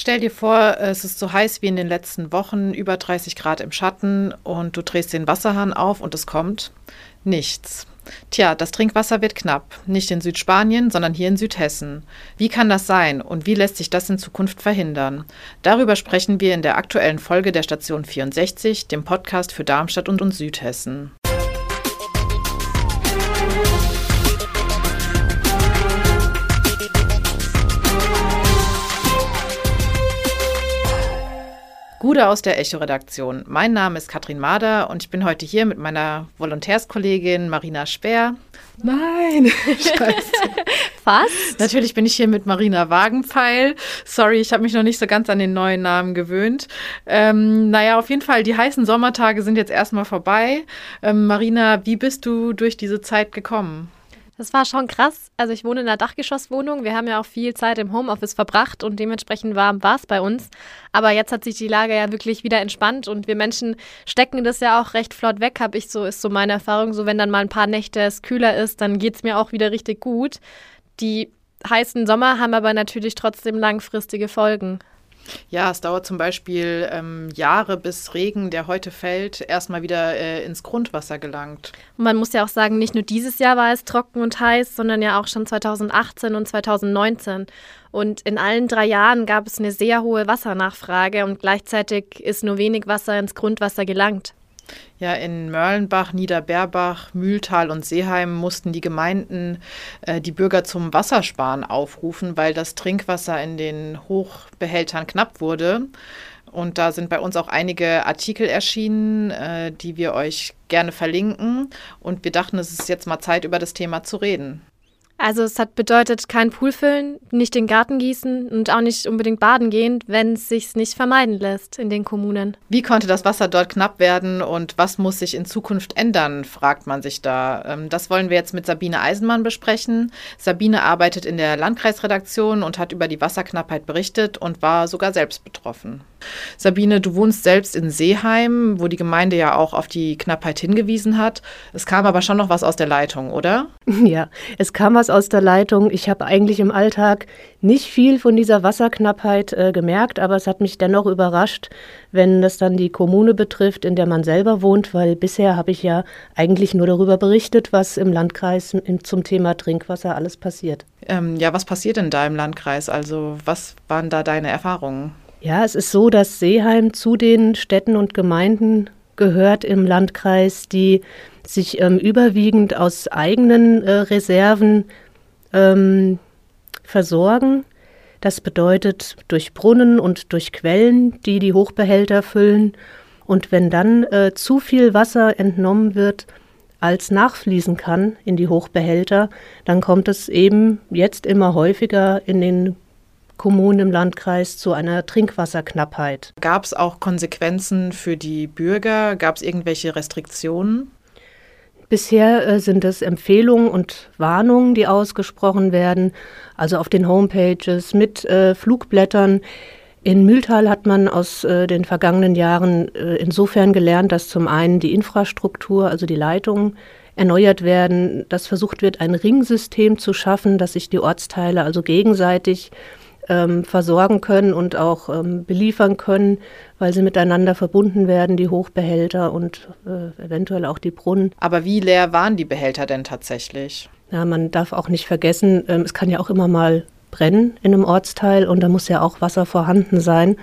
Stell dir vor, es ist so heiß wie in den letzten Wochen, über 30 Grad im Schatten und du drehst den Wasserhahn auf und es kommt nichts. Tja, das Trinkwasser wird knapp. Nicht in Südspanien, sondern hier in Südhessen. Wie kann das sein und wie lässt sich das in Zukunft verhindern? Darüber sprechen wir in der aktuellen Folge der Station 64, dem Podcast für Darmstadt und, und Südhessen. Gude aus der Echo-Redaktion. Mein Name ist Katrin Mader und ich bin heute hier mit meiner Volontärskollegin Marina Speer. Nein, scheiße. Fast. Natürlich bin ich hier mit Marina Wagenpfeil. Sorry, ich habe mich noch nicht so ganz an den neuen Namen gewöhnt. Ähm, naja, auf jeden Fall, die heißen Sommertage sind jetzt erstmal vorbei. Ähm, Marina, wie bist du durch diese Zeit gekommen? Das war schon krass. Also ich wohne in einer Dachgeschosswohnung. Wir haben ja auch viel Zeit im Homeoffice verbracht und dementsprechend warm war es bei uns. Aber jetzt hat sich die Lage ja wirklich wieder entspannt und wir Menschen stecken das ja auch recht flott weg, habe ich so, ist so meine Erfahrung. So, wenn dann mal ein paar Nächte es kühler ist, dann geht es mir auch wieder richtig gut. Die heißen Sommer haben aber natürlich trotzdem langfristige Folgen. Ja, es dauert zum Beispiel ähm, Jahre, bis Regen, der heute fällt, erstmal wieder äh, ins Grundwasser gelangt. Und man muss ja auch sagen, nicht nur dieses Jahr war es trocken und heiß, sondern ja auch schon 2018 und 2019. Und in allen drei Jahren gab es eine sehr hohe Wassernachfrage und gleichzeitig ist nur wenig Wasser ins Grundwasser gelangt. Ja, in Mörlenbach, Niederberbach, Mühltal und Seeheim mussten die Gemeinden äh, die Bürger zum Wassersparen aufrufen, weil das Trinkwasser in den Hochbehältern knapp wurde. Und da sind bei uns auch einige Artikel erschienen, äh, die wir euch gerne verlinken. Und wir dachten, es ist jetzt mal Zeit, über das Thema zu reden. Also es hat bedeutet kein Pool füllen, nicht den Garten gießen und auch nicht unbedingt baden gehen, wenn es sich nicht vermeiden lässt in den Kommunen. Wie konnte das Wasser dort knapp werden und was muss sich in Zukunft ändern, fragt man sich da. Ähm, das wollen wir jetzt mit Sabine Eisenmann besprechen. Sabine arbeitet in der Landkreisredaktion und hat über die Wasserknappheit berichtet und war sogar selbst betroffen. Sabine, du wohnst selbst in Seeheim, wo die Gemeinde ja auch auf die Knappheit hingewiesen hat. Es kam aber schon noch was aus der Leitung, oder? Ja, es kam was aus der Leitung. Ich habe eigentlich im Alltag nicht viel von dieser Wasserknappheit äh, gemerkt, aber es hat mich dennoch überrascht, wenn das dann die Kommune betrifft, in der man selber wohnt, weil bisher habe ich ja eigentlich nur darüber berichtet, was im Landkreis zum Thema Trinkwasser alles passiert. Ähm, ja, was passiert in deinem Landkreis? Also was waren da deine Erfahrungen? Ja, es ist so, dass Seeheim zu den Städten und Gemeinden gehört im Landkreis, die sich ähm, überwiegend aus eigenen äh, Reserven ähm, versorgen. Das bedeutet durch Brunnen und durch Quellen, die die Hochbehälter füllen. Und wenn dann äh, zu viel Wasser entnommen wird, als nachfließen kann in die Hochbehälter, dann kommt es eben jetzt immer häufiger in den Kommunen im Landkreis zu einer Trinkwasserknappheit. Gab es auch Konsequenzen für die Bürger? Gab es irgendwelche Restriktionen? Bisher äh, sind es Empfehlungen und Warnungen, die ausgesprochen werden, also auf den Homepages mit äh, Flugblättern. In Mühltal hat man aus äh, den vergangenen Jahren äh, insofern gelernt, dass zum einen die Infrastruktur, also die Leitungen, erneuert werden, dass versucht wird, ein Ringsystem zu schaffen, dass sich die Ortsteile also gegenseitig ähm, versorgen können und auch ähm, beliefern können, weil sie miteinander verbunden werden, die Hochbehälter und äh, eventuell auch die Brunnen. Aber wie leer waren die Behälter denn tatsächlich? Ja, man darf auch nicht vergessen, ähm, es kann ja auch immer mal brennen in einem Ortsteil und da muss ja auch Wasser vorhanden sein.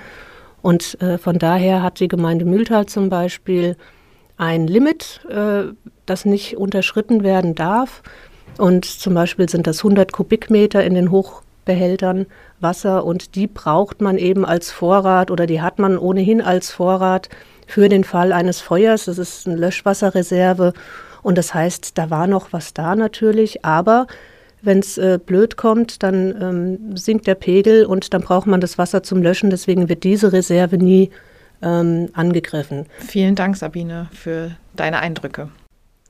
Und äh, von daher hat die Gemeinde Mühltal zum Beispiel ein Limit, äh, das nicht unterschritten werden darf. Und zum Beispiel sind das 100 Kubikmeter in den Hochbehältern Wasser und die braucht man eben als Vorrat oder die hat man ohnehin als Vorrat für den Fall eines Feuers. Das ist eine Löschwasserreserve und das heißt, da war noch was da natürlich, aber wenn es äh, blöd kommt, dann ähm, sinkt der Pegel und dann braucht man das Wasser zum Löschen. Deswegen wird diese Reserve nie ähm, angegriffen. Vielen Dank, Sabine, für deine Eindrücke.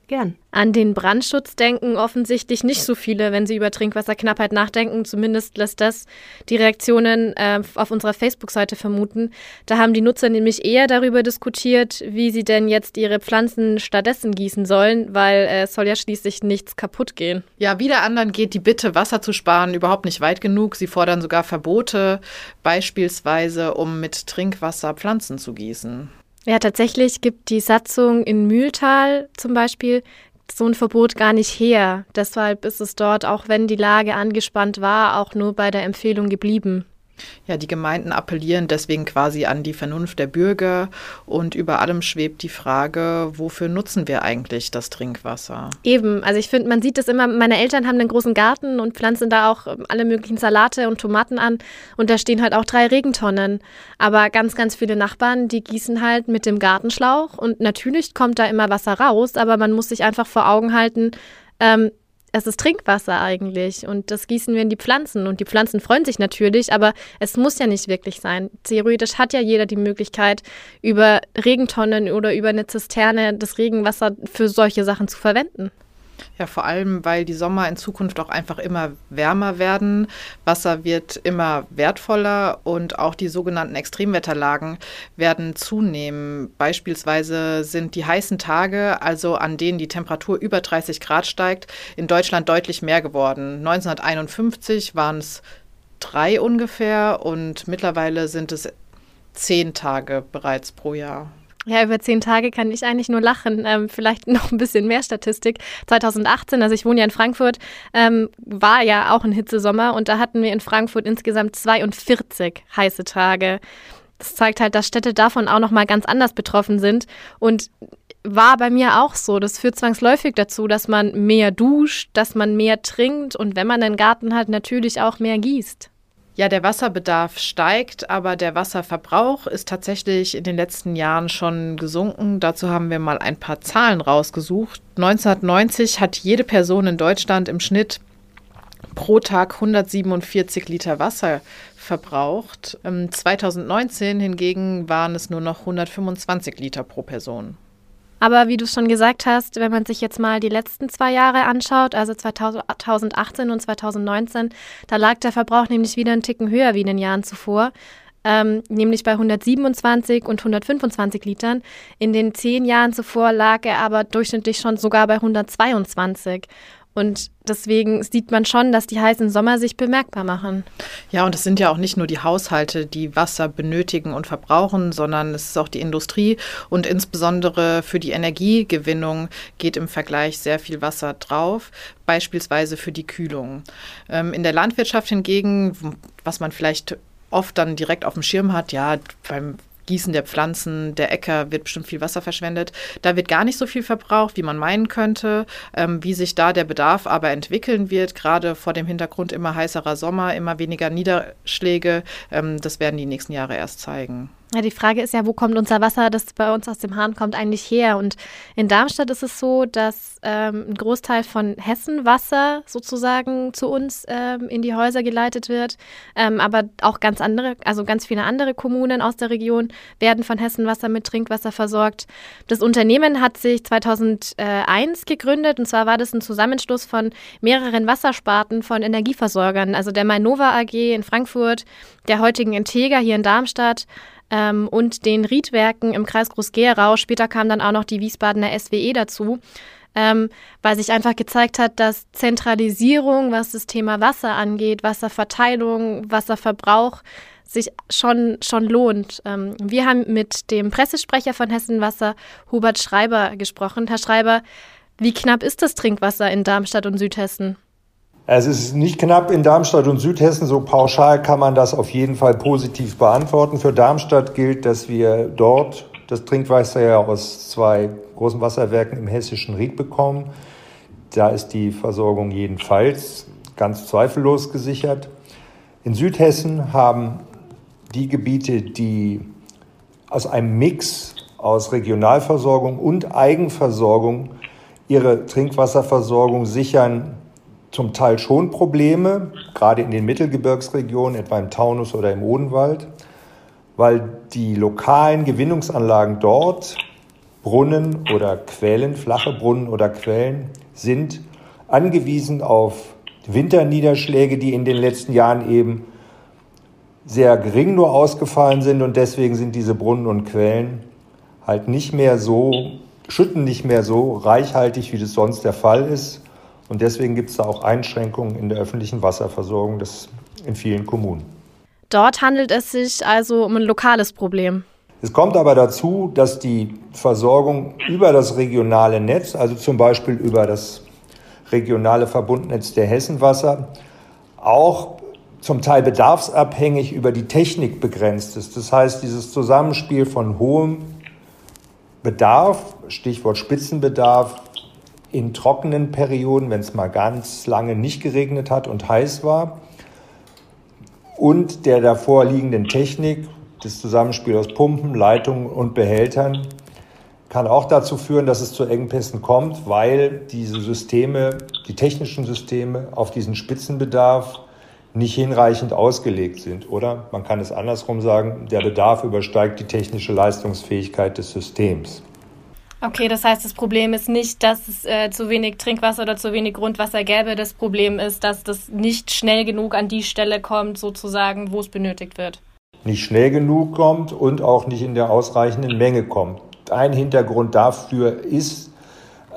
Gern. An den Brandschutz denken offensichtlich nicht so viele, wenn sie über Trinkwasserknappheit nachdenken. Zumindest lässt das die Reaktionen äh, auf unserer Facebook-Seite vermuten. Da haben die Nutzer nämlich eher darüber diskutiert, wie sie denn jetzt ihre Pflanzen stattdessen gießen sollen, weil äh, es soll ja schließlich nichts kaputt gehen. Ja, wieder anderen geht die Bitte, Wasser zu sparen, überhaupt nicht weit genug. Sie fordern sogar Verbote, beispielsweise um mit Trinkwasser Pflanzen zu gießen. Ja, tatsächlich gibt die Satzung in Mühltal zum Beispiel so ein Verbot gar nicht her. Deshalb ist es dort, auch wenn die Lage angespannt war, auch nur bei der Empfehlung geblieben. Ja, die Gemeinden appellieren deswegen quasi an die Vernunft der Bürger und über allem schwebt die Frage, wofür nutzen wir eigentlich das Trinkwasser? Eben, also ich finde, man sieht das immer, meine Eltern haben einen großen Garten und pflanzen da auch ähm, alle möglichen Salate und Tomaten an und da stehen halt auch drei Regentonnen. Aber ganz, ganz viele Nachbarn, die gießen halt mit dem Gartenschlauch und natürlich kommt da immer Wasser raus, aber man muss sich einfach vor Augen halten, ähm, es ist Trinkwasser eigentlich und das gießen wir in die Pflanzen und die Pflanzen freuen sich natürlich, aber es muss ja nicht wirklich sein. Theoretisch hat ja jeder die Möglichkeit, über Regentonnen oder über eine Zisterne das Regenwasser für solche Sachen zu verwenden. Ja, vor allem, weil die Sommer in Zukunft auch einfach immer wärmer werden. Wasser wird immer wertvoller und auch die sogenannten Extremwetterlagen werden zunehmen. Beispielsweise sind die heißen Tage, also an denen die Temperatur über 30 Grad steigt, in Deutschland deutlich mehr geworden. 1951 waren es drei ungefähr und mittlerweile sind es zehn Tage bereits pro Jahr. Ja, über zehn Tage kann ich eigentlich nur lachen. Ähm, vielleicht noch ein bisschen mehr Statistik. 2018, also ich wohne ja in Frankfurt, ähm, war ja auch ein Hitzesommer und da hatten wir in Frankfurt insgesamt 42 heiße Tage. Das zeigt halt, dass Städte davon auch nochmal ganz anders betroffen sind und war bei mir auch so. Das führt zwangsläufig dazu, dass man mehr duscht, dass man mehr trinkt und wenn man einen Garten hat, natürlich auch mehr gießt. Ja, der Wasserbedarf steigt, aber der Wasserverbrauch ist tatsächlich in den letzten Jahren schon gesunken. Dazu haben wir mal ein paar Zahlen rausgesucht. 1990 hat jede Person in Deutschland im Schnitt pro Tag 147 Liter Wasser verbraucht. 2019 hingegen waren es nur noch 125 Liter pro Person. Aber wie du schon gesagt hast, wenn man sich jetzt mal die letzten zwei Jahre anschaut, also 2018 und 2019, da lag der Verbrauch nämlich wieder einen Ticken höher wie in den Jahren zuvor. Ähm, nämlich bei 127 und 125 Litern. In den zehn Jahren zuvor lag er aber durchschnittlich schon sogar bei 122. Und deswegen sieht man schon, dass die heißen Sommer sich bemerkbar machen. Ja, und es sind ja auch nicht nur die Haushalte, die Wasser benötigen und verbrauchen, sondern es ist auch die Industrie. Und insbesondere für die Energiegewinnung geht im Vergleich sehr viel Wasser drauf, beispielsweise für die Kühlung. Ähm, in der Landwirtschaft hingegen, was man vielleicht oft dann direkt auf dem Schirm hat, ja, beim Gießen der Pflanzen, der Äcker wird bestimmt viel Wasser verschwendet. Da wird gar nicht so viel verbraucht, wie man meinen könnte. Ähm, wie sich da der Bedarf aber entwickeln wird, gerade vor dem Hintergrund immer heißerer Sommer, immer weniger Niederschläge, ähm, das werden die nächsten Jahre erst zeigen. Ja, die Frage ist ja, wo kommt unser Wasser, das bei uns aus dem Hahn kommt, eigentlich her? Und in Darmstadt ist es so, dass ähm, ein Großteil von Hessenwasser sozusagen zu uns ähm, in die Häuser geleitet wird. Ähm, aber auch ganz andere, also ganz viele andere Kommunen aus der Region werden von Hessenwasser mit Trinkwasser versorgt. Das Unternehmen hat sich 2001 gegründet und zwar war das ein Zusammenschluss von mehreren Wassersparten von Energieversorgern, also der Mainova AG in Frankfurt, der heutigen Integra hier in Darmstadt ähm, und den Riedwerken im Kreis Groß-Gerau. Später kam dann auch noch die Wiesbadener SWE dazu. Ähm, weil sich einfach gezeigt hat, dass Zentralisierung, was das Thema Wasser angeht, Wasserverteilung, Wasserverbrauch, sich schon, schon lohnt. Ähm, wir haben mit dem Pressesprecher von Hessen Wasser, Hubert Schreiber, gesprochen. Herr Schreiber, wie knapp ist das Trinkwasser in Darmstadt und Südhessen? Es ist nicht knapp in Darmstadt und Südhessen. So pauschal kann man das auf jeden Fall positiv beantworten. Für Darmstadt gilt, dass wir dort das Trinkwasser ja aus zwei großen Wasserwerken im hessischen Ried bekommen. Da ist die Versorgung jedenfalls ganz zweifellos gesichert. In Südhessen haben die Gebiete, die aus einem Mix aus Regionalversorgung und Eigenversorgung ihre Trinkwasserversorgung sichern, zum Teil schon Probleme, gerade in den Mittelgebirgsregionen, etwa im Taunus oder im Odenwald, weil die lokalen Gewinnungsanlagen dort Brunnen oder Quellen, flache Brunnen oder Quellen sind angewiesen auf Winterniederschläge, die in den letzten Jahren eben sehr gering nur ausgefallen sind und deswegen sind diese Brunnen und Quellen halt nicht mehr so, schütten nicht mehr so reichhaltig, wie das sonst der Fall ist. Und deswegen gibt es da auch Einschränkungen in der öffentlichen Wasserversorgung des, in vielen Kommunen. Dort handelt es sich also um ein lokales Problem. Es kommt aber dazu, dass die Versorgung über das regionale Netz, also zum Beispiel über das regionale Verbundnetz der Hessenwasser, auch zum Teil bedarfsabhängig über die Technik begrenzt ist. Das heißt, dieses Zusammenspiel von hohem Bedarf, Stichwort Spitzenbedarf, in trockenen Perioden, wenn es mal ganz lange nicht geregnet hat und heiß war, und der davor liegenden Technik, das Zusammenspiel aus Pumpen, Leitungen und Behältern kann auch dazu führen, dass es zu Engpässen kommt, weil diese Systeme, die technischen Systeme auf diesen Spitzenbedarf nicht hinreichend ausgelegt sind. Oder man kann es andersrum sagen, der Bedarf übersteigt die technische Leistungsfähigkeit des Systems. Okay, das heißt, das Problem ist nicht, dass es äh, zu wenig Trinkwasser oder zu wenig Grundwasser gäbe. Das Problem ist, dass das nicht schnell genug an die Stelle kommt, sozusagen, wo es benötigt wird nicht schnell genug kommt und auch nicht in der ausreichenden Menge kommt. Ein Hintergrund dafür ist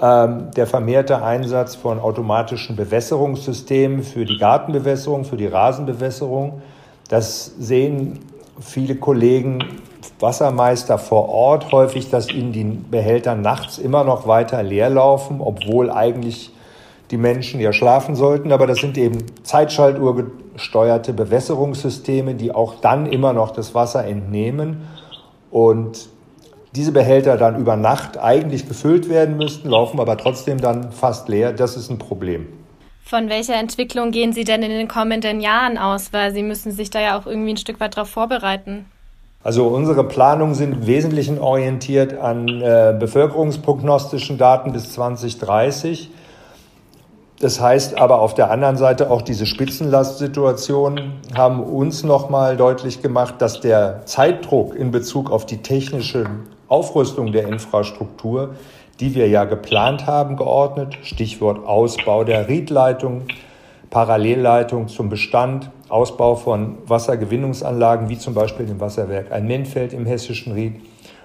ähm, der vermehrte Einsatz von automatischen Bewässerungssystemen für die Gartenbewässerung, für die Rasenbewässerung. Das sehen viele Kollegen, Wassermeister vor Ort häufig, dass ihnen die Behälter nachts immer noch weiter leer laufen, obwohl eigentlich die Menschen ja schlafen sollten. Aber das sind eben Zeitschaltuhr gesteuerte Bewässerungssysteme, die auch dann immer noch das Wasser entnehmen und diese Behälter dann über Nacht eigentlich gefüllt werden müssten, laufen aber trotzdem dann fast leer. Das ist ein Problem. Von welcher Entwicklung gehen Sie denn in den kommenden Jahren aus? Weil Sie müssen sich da ja auch irgendwie ein Stück weit darauf vorbereiten. Also unsere Planungen sind im Wesentlichen orientiert an äh, bevölkerungsprognostischen Daten bis 2030. Das heißt aber auf der anderen Seite auch diese Spitzenlastsituationen haben uns nochmal deutlich gemacht, dass der Zeitdruck in Bezug auf die technische Aufrüstung der Infrastruktur, die wir ja geplant haben, geordnet, Stichwort Ausbau der Riedleitung, Parallelleitung zum Bestand, Ausbau von Wassergewinnungsanlagen, wie zum Beispiel dem Wasserwerk ein Menfeld im hessischen Ried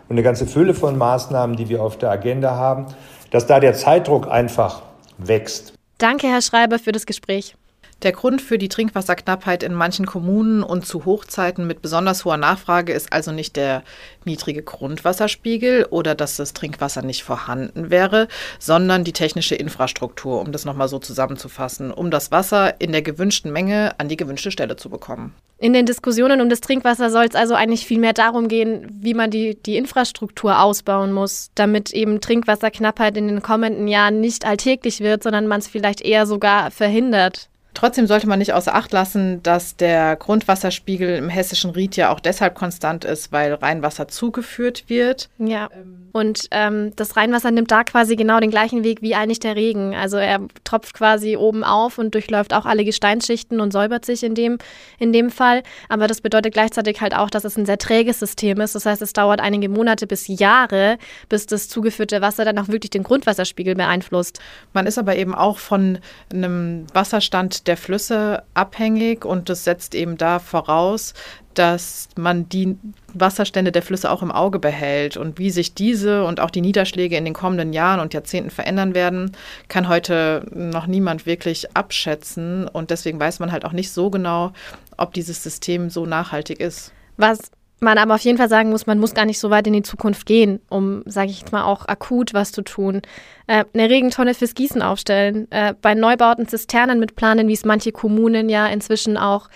und eine ganze Fülle von Maßnahmen, die wir auf der Agenda haben, dass da der Zeitdruck einfach wächst. Danke, Herr Schreiber, für das Gespräch. Der Grund für die Trinkwasserknappheit in manchen Kommunen und zu Hochzeiten mit besonders hoher Nachfrage ist also nicht der niedrige Grundwasserspiegel oder dass das Trinkwasser nicht vorhanden wäre, sondern die technische Infrastruktur, um das nochmal so zusammenzufassen, um das Wasser in der gewünschten Menge an die gewünschte Stelle zu bekommen. In den Diskussionen um das Trinkwasser soll es also eigentlich viel mehr darum gehen, wie man die, die Infrastruktur ausbauen muss, damit eben Trinkwasserknappheit in den kommenden Jahren nicht alltäglich wird, sondern man es vielleicht eher sogar verhindert. Trotzdem sollte man nicht außer Acht lassen, dass der Grundwasserspiegel im hessischen Ried ja auch deshalb konstant ist, weil Rheinwasser zugeführt wird. Ja. Und ähm, das Rheinwasser nimmt da quasi genau den gleichen Weg wie eigentlich der Regen. Also er tropft quasi oben auf und durchläuft auch alle Gesteinsschichten und säubert sich in dem, in dem Fall. Aber das bedeutet gleichzeitig halt auch, dass es ein sehr träges System ist. Das heißt, es dauert einige Monate bis Jahre, bis das zugeführte Wasser dann auch wirklich den Grundwasserspiegel beeinflusst. Man ist aber eben auch von einem Wasserstand der Flüsse abhängig und das setzt eben da voraus, dass man die Wasserstände der Flüsse auch im Auge behält. Und wie sich diese und auch die Niederschläge in den kommenden Jahren und Jahrzehnten verändern werden, kann heute noch niemand wirklich abschätzen. Und deswegen weiß man halt auch nicht so genau, ob dieses System so nachhaltig ist. Was man aber auf jeden Fall sagen muss, man muss gar nicht so weit in die Zukunft gehen, um, sage ich jetzt mal, auch akut was zu tun. Äh, eine Regentonne fürs Gießen aufstellen, äh, bei Neubauten Zisternen mit planen, wie es manche Kommunen ja inzwischen auch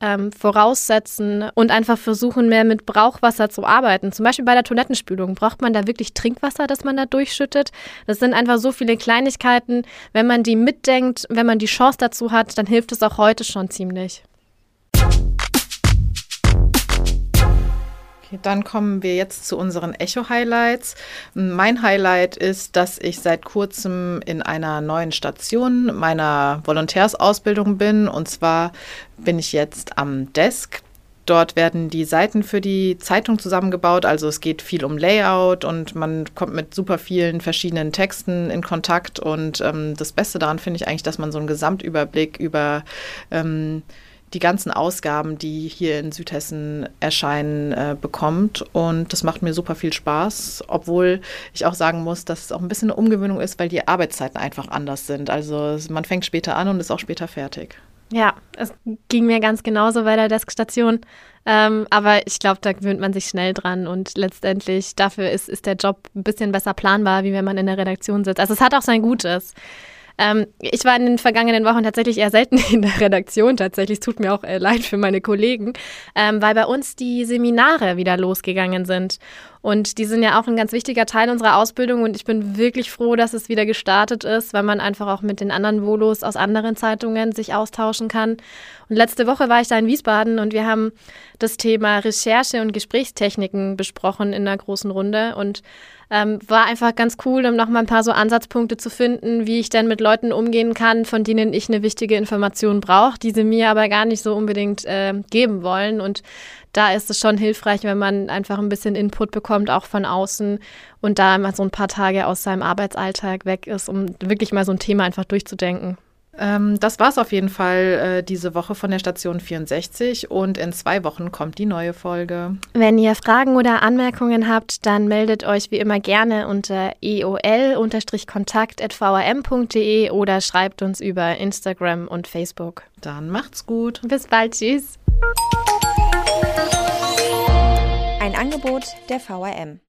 ähm, voraussetzen und einfach versuchen, mehr mit Brauchwasser zu arbeiten. Zum Beispiel bei der Toilettenspülung. Braucht man da wirklich Trinkwasser, das man da durchschüttet? Das sind einfach so viele Kleinigkeiten. Wenn man die mitdenkt, wenn man die Chance dazu hat, dann hilft es auch heute schon ziemlich. Dann kommen wir jetzt zu unseren Echo-Highlights. Mein Highlight ist, dass ich seit kurzem in einer neuen Station meiner Volontärsausbildung bin. Und zwar bin ich jetzt am Desk Dort werden die Seiten für die Zeitung zusammengebaut. Also es geht viel um Layout und man kommt mit super vielen verschiedenen Texten in Kontakt. Und ähm, das Beste daran finde ich eigentlich, dass man so einen Gesamtüberblick über ähm, die ganzen Ausgaben, die hier in Südhessen erscheinen, äh, bekommt. Und das macht mir super viel Spaß, obwohl ich auch sagen muss, dass es auch ein bisschen eine Umgewöhnung ist, weil die Arbeitszeiten einfach anders sind. Also man fängt später an und ist auch später fertig. Ja, es ging mir ganz genauso bei der Deskstation. Ähm, aber ich glaube, da gewöhnt man sich schnell dran und letztendlich dafür ist, ist der Job ein bisschen besser planbar, wie wenn man in der Redaktion sitzt. Also es hat auch sein Gutes. Ähm, ich war in den vergangenen Wochen tatsächlich eher selten in der Redaktion. Tatsächlich tut mir auch äh, leid für meine Kollegen, ähm, weil bei uns die Seminare wieder losgegangen sind. Und die sind ja auch ein ganz wichtiger Teil unserer Ausbildung und ich bin wirklich froh, dass es wieder gestartet ist, weil man einfach auch mit den anderen Volos aus anderen Zeitungen sich austauschen kann. Und letzte Woche war ich da in Wiesbaden und wir haben das Thema Recherche und Gesprächstechniken besprochen in einer großen Runde und ähm, war einfach ganz cool, um nochmal ein paar so Ansatzpunkte zu finden, wie ich denn mit Leuten umgehen kann, von denen ich eine wichtige Information brauche, die sie mir aber gar nicht so unbedingt äh, geben wollen. Und da ist es schon hilfreich, wenn man einfach ein bisschen Input bekommt, auch von außen und da mal so ein paar Tage aus seinem Arbeitsalltag weg ist, um wirklich mal so ein Thema einfach durchzudenken. Ähm, das war es auf jeden Fall äh, diese Woche von der Station 64 und in zwei Wochen kommt die neue Folge. Wenn ihr Fragen oder Anmerkungen habt, dann meldet euch wie immer gerne unter eol-kontakt.vrm.de oder schreibt uns über Instagram und Facebook. Dann macht's gut. Bis bald. Tschüss. Angebot der VRM.